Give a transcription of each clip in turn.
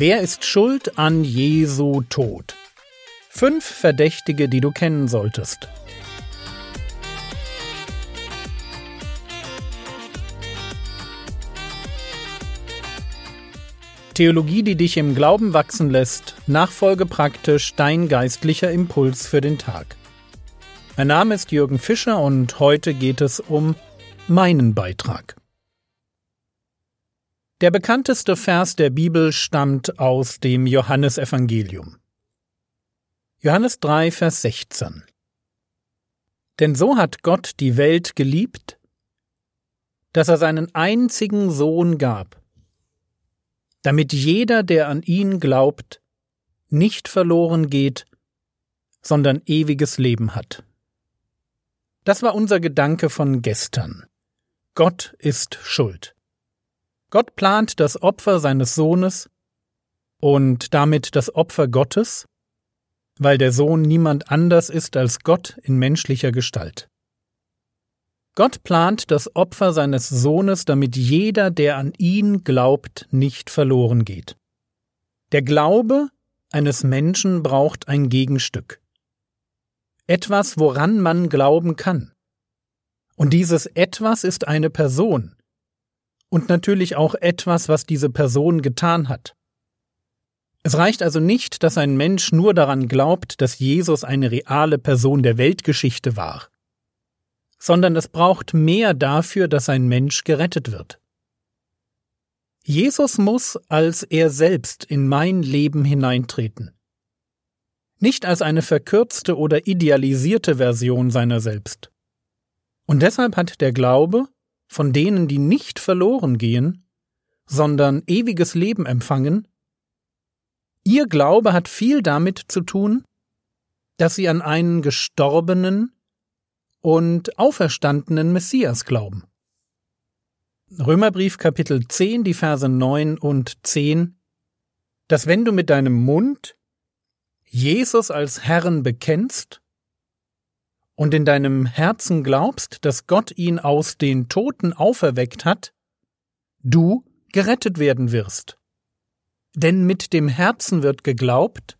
Wer ist schuld an Jesu Tod? Fünf Verdächtige, die du kennen solltest. Theologie, die dich im Glauben wachsen lässt, nachfolge praktisch dein geistlicher Impuls für den Tag. Mein Name ist Jürgen Fischer und heute geht es um meinen Beitrag. Der bekannteste Vers der Bibel stammt aus dem Johannesevangelium. Johannes 3, Vers 16. Denn so hat Gott die Welt geliebt, dass er seinen einzigen Sohn gab, damit jeder, der an ihn glaubt, nicht verloren geht, sondern ewiges Leben hat. Das war unser Gedanke von gestern. Gott ist schuld. Gott plant das Opfer seines Sohnes und damit das Opfer Gottes, weil der Sohn niemand anders ist als Gott in menschlicher Gestalt. Gott plant das Opfer seines Sohnes, damit jeder, der an ihn glaubt, nicht verloren geht. Der Glaube eines Menschen braucht ein Gegenstück etwas, woran man glauben kann. Und dieses etwas ist eine Person. Und natürlich auch etwas, was diese Person getan hat. Es reicht also nicht, dass ein Mensch nur daran glaubt, dass Jesus eine reale Person der Weltgeschichte war, sondern es braucht mehr dafür, dass ein Mensch gerettet wird. Jesus muss als er selbst in mein Leben hineintreten nicht als eine verkürzte oder idealisierte Version seiner selbst. Und deshalb hat der Glaube von denen, die nicht verloren gehen, sondern ewiges Leben empfangen, ihr Glaube hat viel damit zu tun, dass sie an einen gestorbenen und auferstandenen Messias glauben. Römerbrief Kapitel 10, die Verse 9 und 10, dass wenn du mit deinem Mund Jesus als Herrn bekennst und in deinem Herzen glaubst, dass Gott ihn aus den Toten auferweckt hat, du gerettet werden wirst. Denn mit dem Herzen wird geglaubt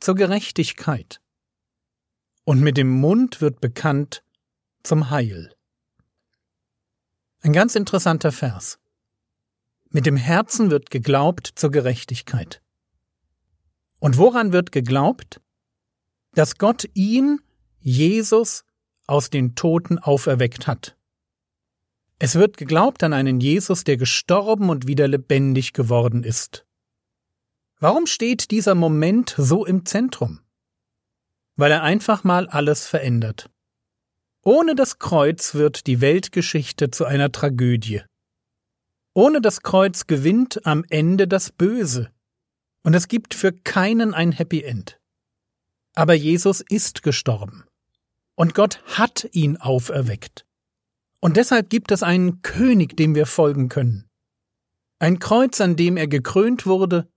zur Gerechtigkeit und mit dem Mund wird bekannt zum Heil. Ein ganz interessanter Vers. Mit dem Herzen wird geglaubt zur Gerechtigkeit. Und woran wird geglaubt? Dass Gott ihn, Jesus, aus den Toten auferweckt hat. Es wird geglaubt an einen Jesus, der gestorben und wieder lebendig geworden ist. Warum steht dieser Moment so im Zentrum? Weil er einfach mal alles verändert. Ohne das Kreuz wird die Weltgeschichte zu einer Tragödie. Ohne das Kreuz gewinnt am Ende das Böse, und es gibt für keinen ein Happy End. Aber Jesus ist gestorben. Und Gott hat ihn auferweckt. Und deshalb gibt es einen König, dem wir folgen können. Ein Kreuz, an dem er gekrönt wurde,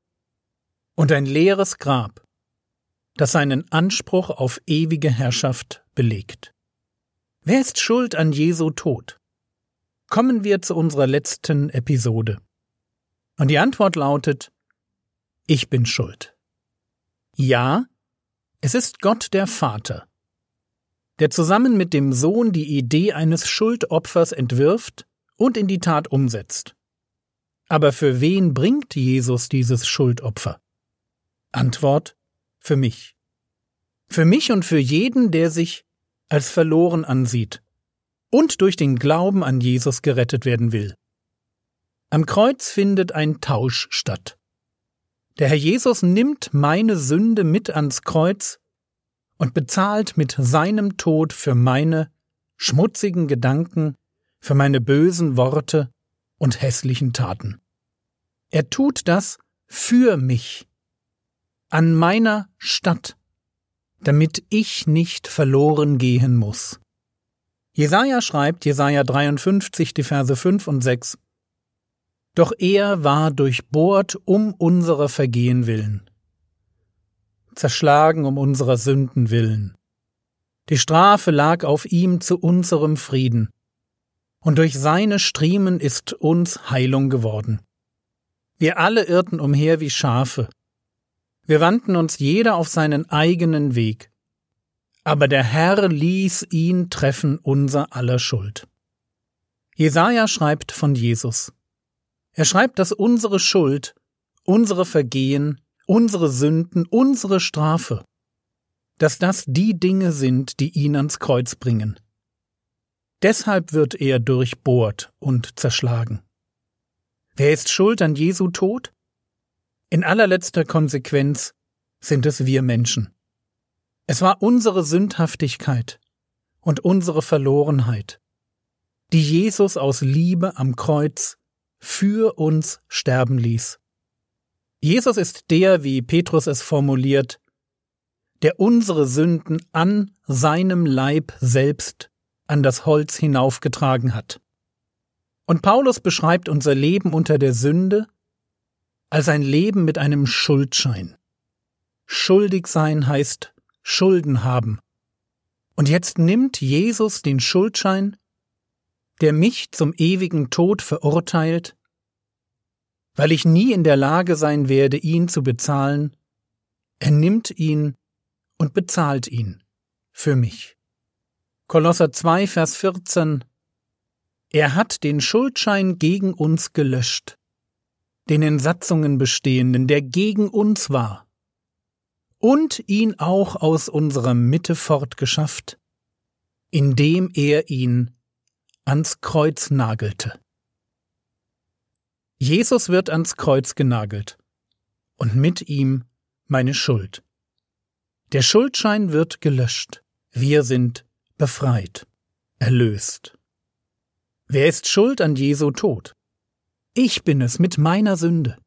und ein leeres Grab, das seinen Anspruch auf ewige Herrschaft belegt. Wer ist schuld an Jesu Tod? Kommen wir zu unserer letzten Episode. Und die Antwort lautet ich bin schuld. Ja, es ist Gott der Vater, der zusammen mit dem Sohn die Idee eines Schuldopfers entwirft und in die Tat umsetzt. Aber für wen bringt Jesus dieses Schuldopfer? Antwort für mich. Für mich und für jeden, der sich als verloren ansieht und durch den Glauben an Jesus gerettet werden will. Am Kreuz findet ein Tausch statt. Der Herr Jesus nimmt meine Sünde mit ans Kreuz und bezahlt mit seinem Tod für meine schmutzigen Gedanken, für meine bösen Worte und hässlichen Taten. Er tut das für mich, an meiner Stadt, damit ich nicht verloren gehen muss. Jesaja schreibt, Jesaja 53, die Verse 5 und 6, doch er war durchbohrt um unserer Vergehen willen, zerschlagen um unserer Sünden willen. Die Strafe lag auf ihm zu unserem Frieden, und durch seine Striemen ist uns Heilung geworden. Wir alle irrten umher wie Schafe. Wir wandten uns jeder auf seinen eigenen Weg. Aber der Herr ließ ihn treffen unser aller Schuld. Jesaja schreibt von Jesus. Er schreibt, dass unsere Schuld, unsere Vergehen, unsere Sünden, unsere Strafe, dass das die Dinge sind, die ihn ans Kreuz bringen. Deshalb wird er durchbohrt und zerschlagen. Wer ist schuld an Jesu Tod? In allerletzter Konsequenz sind es wir Menschen. Es war unsere Sündhaftigkeit und unsere Verlorenheit, die Jesus aus Liebe am Kreuz für uns sterben ließ. Jesus ist der, wie Petrus es formuliert, der unsere Sünden an seinem Leib selbst an das Holz hinaufgetragen hat. Und Paulus beschreibt unser Leben unter der Sünde als ein Leben mit einem Schuldschein. Schuldig sein heißt Schulden haben. Und jetzt nimmt Jesus den Schuldschein, der mich zum ewigen Tod verurteilt, weil ich nie in der Lage sein werde, ihn zu bezahlen, er nimmt ihn und bezahlt ihn für mich. Kolosser 2, Vers 14 er hat den Schuldschein gegen uns gelöscht, den in Satzungen bestehenden, der gegen uns war, und ihn auch aus unserer Mitte fortgeschafft, indem er ihn ans Kreuz nagelte. Jesus wird ans Kreuz genagelt, und mit ihm meine Schuld. Der Schuldschein wird gelöscht, wir sind befreit, erlöst. Wer ist schuld an Jesu Tod? Ich bin es mit meiner Sünde.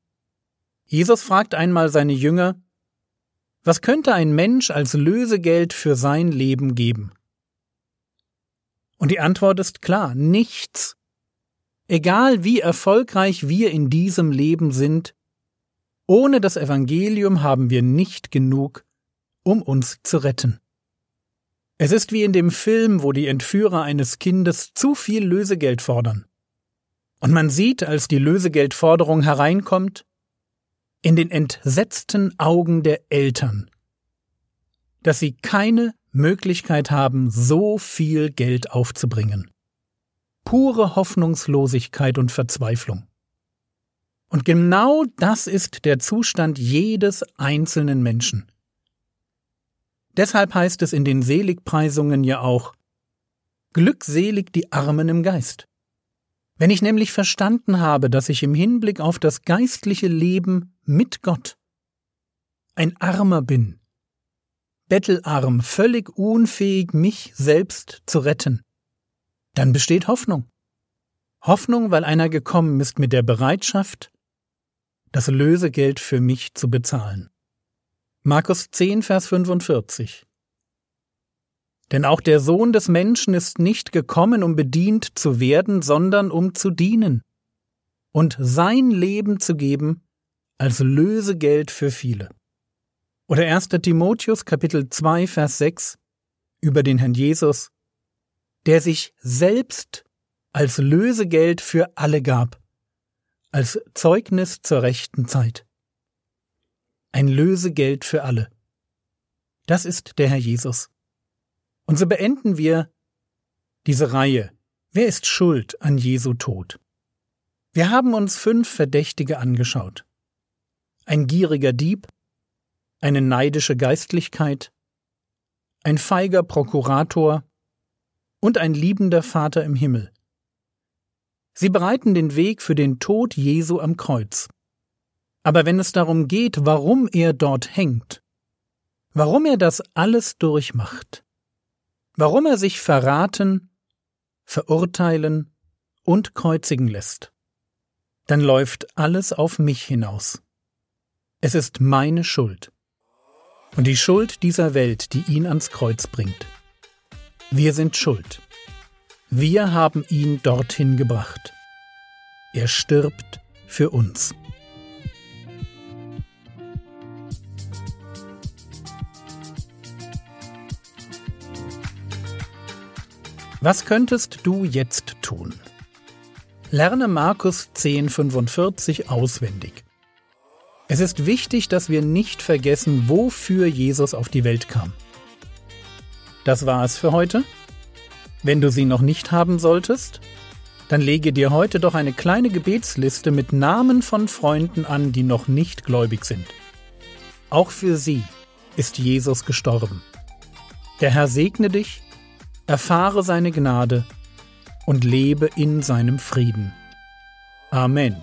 Jesus fragt einmal seine Jünger, was könnte ein Mensch als Lösegeld für sein Leben geben? Und die Antwort ist klar, nichts. Egal wie erfolgreich wir in diesem Leben sind, ohne das Evangelium haben wir nicht genug, um uns zu retten. Es ist wie in dem Film, wo die Entführer eines Kindes zu viel Lösegeld fordern. Und man sieht, als die Lösegeldforderung hereinkommt, in den entsetzten Augen der Eltern, dass sie keine Möglichkeit haben, so viel Geld aufzubringen. Pure Hoffnungslosigkeit und Verzweiflung. Und genau das ist der Zustand jedes einzelnen Menschen. Deshalb heißt es in den Seligpreisungen ja auch Glückselig die Armen im Geist. Wenn ich nämlich verstanden habe, dass ich im Hinblick auf das geistliche Leben mit Gott ein Armer bin, bettelarm, völlig unfähig, mich selbst zu retten, dann besteht Hoffnung. Hoffnung, weil einer gekommen ist mit der Bereitschaft, das Lösegeld für mich zu bezahlen. Markus 10, Vers 45. Denn auch der Sohn des Menschen ist nicht gekommen, um bedient zu werden, sondern um zu dienen und sein Leben zu geben als Lösegeld für viele. Oder 1. Timotheus Kapitel 2 Vers 6 über den Herrn Jesus, der sich selbst als Lösegeld für alle gab, als Zeugnis zur rechten Zeit ein Lösegeld für alle. Das ist der Herr Jesus. Und so beenden wir diese Reihe. Wer ist schuld an Jesu Tod? Wir haben uns fünf Verdächtige angeschaut. Ein gieriger Dieb, eine neidische Geistlichkeit, ein feiger Prokurator und ein liebender Vater im Himmel. Sie bereiten den Weg für den Tod Jesu am Kreuz. Aber wenn es darum geht, warum er dort hängt, warum er das alles durchmacht, warum er sich verraten, verurteilen und kreuzigen lässt, dann läuft alles auf mich hinaus. Es ist meine Schuld und die Schuld dieser Welt, die ihn ans Kreuz bringt. Wir sind schuld. Wir haben ihn dorthin gebracht. Er stirbt für uns. Was könntest du jetzt tun? Lerne Markus 1045 auswendig. Es ist wichtig, dass wir nicht vergessen, wofür Jesus auf die Welt kam. Das war es für heute. Wenn du sie noch nicht haben solltest, dann lege dir heute doch eine kleine Gebetsliste mit Namen von Freunden an, die noch nicht gläubig sind. Auch für sie ist Jesus gestorben. Der Herr segne dich, erfahre seine Gnade und lebe in seinem Frieden. Amen.